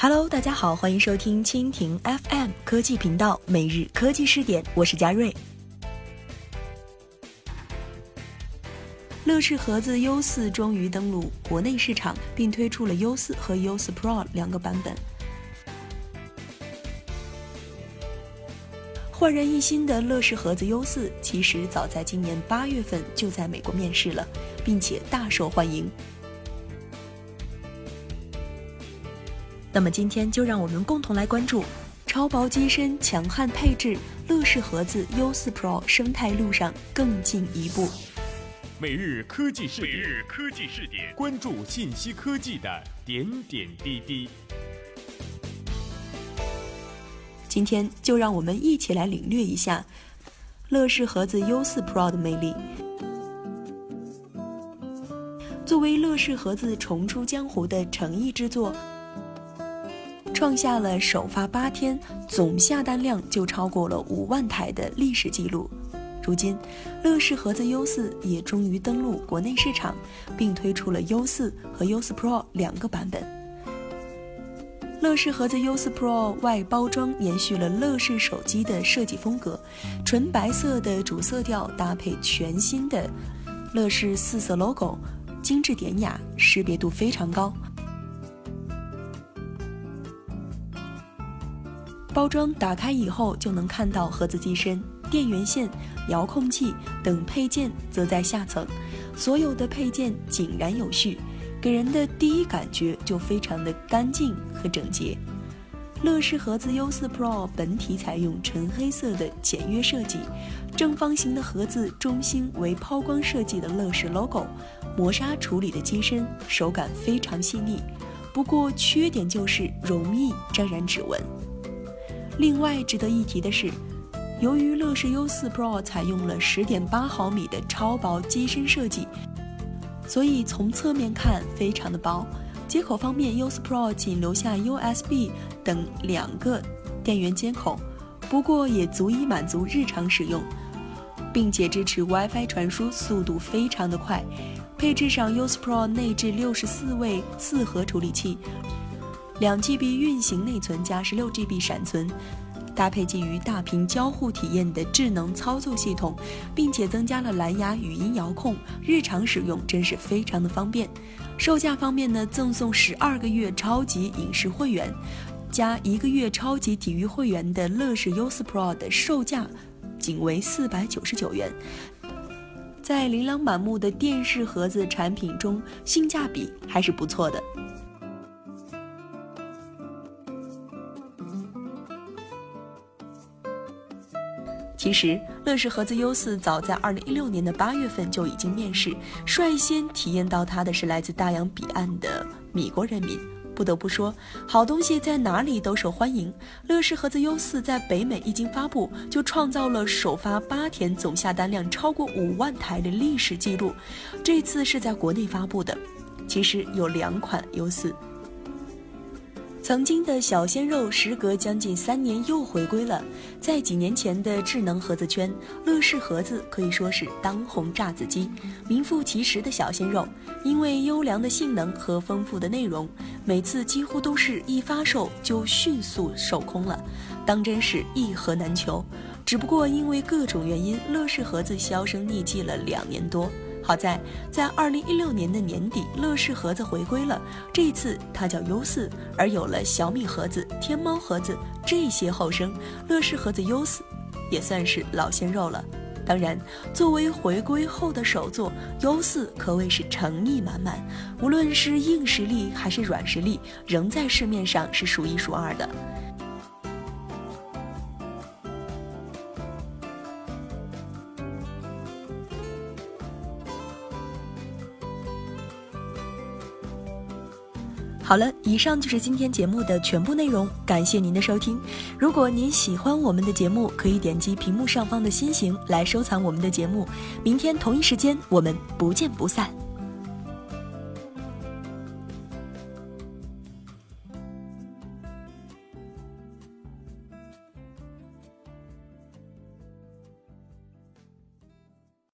Hello，大家好，欢迎收听蜻蜓 FM 科技频道每日科技视点，我是佳瑞。乐视盒子 U 四终于登陆国内市场，并推出了 U 四和 U 四 Pro 两个版本。焕然一新的乐视盒子 U 四，其实早在今年八月份就在美国面世了，并且大受欢迎。那么今天就让我们共同来关注超薄机身、强悍配置，乐视盒子 U4 Pro 生态路上更进一步。每日科技视点，每日科技视点，关注信息科技的点点滴滴。今天就让我们一起来领略一下乐视盒子 U4 Pro 的魅力。作为乐视盒子重出江湖的诚意之作。创下了首发八天总下单量就超过了五万台的历史记录。如今，乐视盒子 U4 也终于登陆国内市场，并推出了 U4 和 U4 Pro 两个版本。乐视盒子 U4 Pro 外包装延续了乐视手机的设计风格，纯白色的主色调搭配全新的乐视四色 logo，精致典雅，识别度非常高。包装打开以后，就能看到盒子机身、电源线、遥控器等配件，则在下层。所有的配件井然有序，给人的第一感觉就非常的干净和整洁。乐视盒子 U4 Pro 本体采用纯黑色的简约设计，正方形的盒子中心为抛光设计的乐视 logo，磨砂处理的机身手感非常细腻，不过缺点就是容易沾染指纹。另外值得一提的是，由于乐视 U4 Pro 采用了10.8毫米的超薄机身设计，所以从侧面看非常的薄。接口方面，U4 Pro 仅留下 USB 等两个电源接口，不过也足以满足日常使用，并且支持 WiFi 传输，速度非常的快。配置上，U4 Pro 内置64位四核处理器。两 GB 运行内存加十六 GB 闪存，搭配基于大屏交互体验的智能操作系统，并且增加了蓝牙语音遥控，日常使用真是非常的方便。售价方面呢，赠送十二个月超级影视会员，加一个月超级体育会员的乐视 U4 Pro 的售价仅为四百九十九元，在琳琅满目的电视盒子产品中，性价比还是不错的。其实，乐视盒子 U4 早在2016年的8月份就已经面世，率先体验到它的是来自大洋彼岸的米国人民。不得不说，好东西在哪里都受欢迎。乐视盒子 U4 在北美一经发布，就创造了首发八天总下单量超过五万台的历史记录。这次是在国内发布的，其实有两款 U4。曾经的小鲜肉，时隔将近三年又回归了。在几年前的智能盒子圈，乐视盒子可以说是当红炸子鸡，名副其实的小鲜肉。因为优良的性能和丰富的内容，每次几乎都是一发售就迅速售空了，当真是一盒难求。只不过因为各种原因，乐视盒子销声匿迹了两年多。好在，在二零一六年的年底，乐视盒子回归了。这一次，它叫 U 四，而有了小米盒子、天猫盒子这些后生，乐视盒子 U 四也算是老鲜肉了。当然，作为回归后的首作，U 四可谓是诚意满满，无论是硬实力还是软实力，仍在市面上是数一数二的。好了，以上就是今天节目的全部内容，感谢您的收听。如果您喜欢我们的节目，可以点击屏幕上方的心形来收藏我们的节目。明天同一时间，我们不见不散。